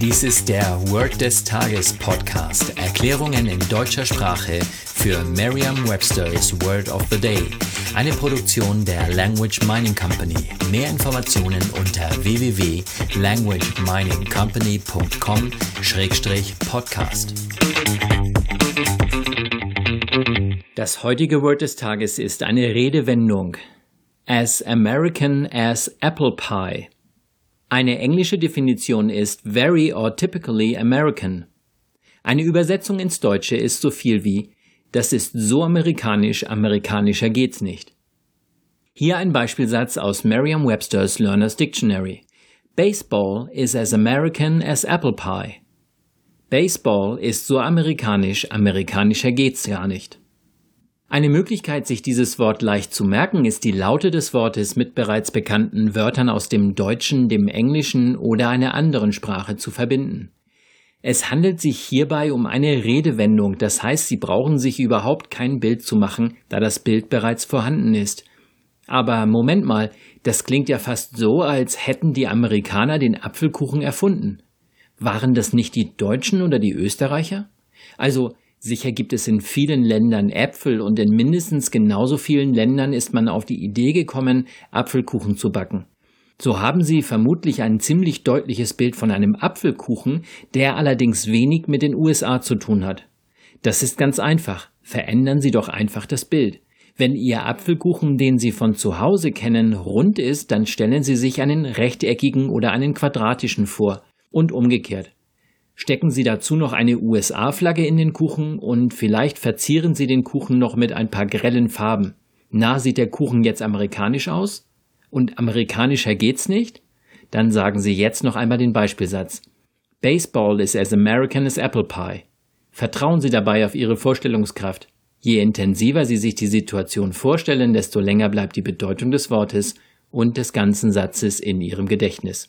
Dies ist der Word des Tages Podcast. Erklärungen in deutscher Sprache für Merriam-Webster's Word of the Day. Eine Produktion der Language Mining Company. Mehr Informationen unter www.languageminingcompany.com-podcast. Das heutige Wort des Tages ist eine Redewendung. As American as Apple Pie. Eine englische Definition ist very or typically American. Eine Übersetzung ins Deutsche ist so viel wie das ist so amerikanisch, amerikanischer geht's nicht. Hier ein Beispielsatz aus Merriam-Webster's Learner's Dictionary. Baseball is as American as apple pie. Baseball ist so amerikanisch, amerikanischer geht's gar nicht. Eine Möglichkeit, sich dieses Wort leicht zu merken, ist die Laute des Wortes mit bereits bekannten Wörtern aus dem Deutschen, dem Englischen oder einer anderen Sprache zu verbinden. Es handelt sich hierbei um eine Redewendung, das heißt, Sie brauchen sich überhaupt kein Bild zu machen, da das Bild bereits vorhanden ist. Aber Moment mal, das klingt ja fast so, als hätten die Amerikaner den Apfelkuchen erfunden. Waren das nicht die Deutschen oder die Österreicher? Also, Sicher gibt es in vielen Ländern Äpfel und in mindestens genauso vielen Ländern ist man auf die Idee gekommen, Apfelkuchen zu backen. So haben Sie vermutlich ein ziemlich deutliches Bild von einem Apfelkuchen, der allerdings wenig mit den USA zu tun hat. Das ist ganz einfach. Verändern Sie doch einfach das Bild. Wenn Ihr Apfelkuchen, den Sie von zu Hause kennen, rund ist, dann stellen Sie sich einen rechteckigen oder einen quadratischen vor und umgekehrt. Stecken Sie dazu noch eine USA-Flagge in den Kuchen und vielleicht verzieren Sie den Kuchen noch mit ein paar grellen Farben. Na, sieht der Kuchen jetzt amerikanisch aus? Und amerikanischer geht's nicht? Dann sagen Sie jetzt noch einmal den Beispielsatz. Baseball is as American as apple pie. Vertrauen Sie dabei auf Ihre Vorstellungskraft. Je intensiver Sie sich die Situation vorstellen, desto länger bleibt die Bedeutung des Wortes und des ganzen Satzes in Ihrem Gedächtnis.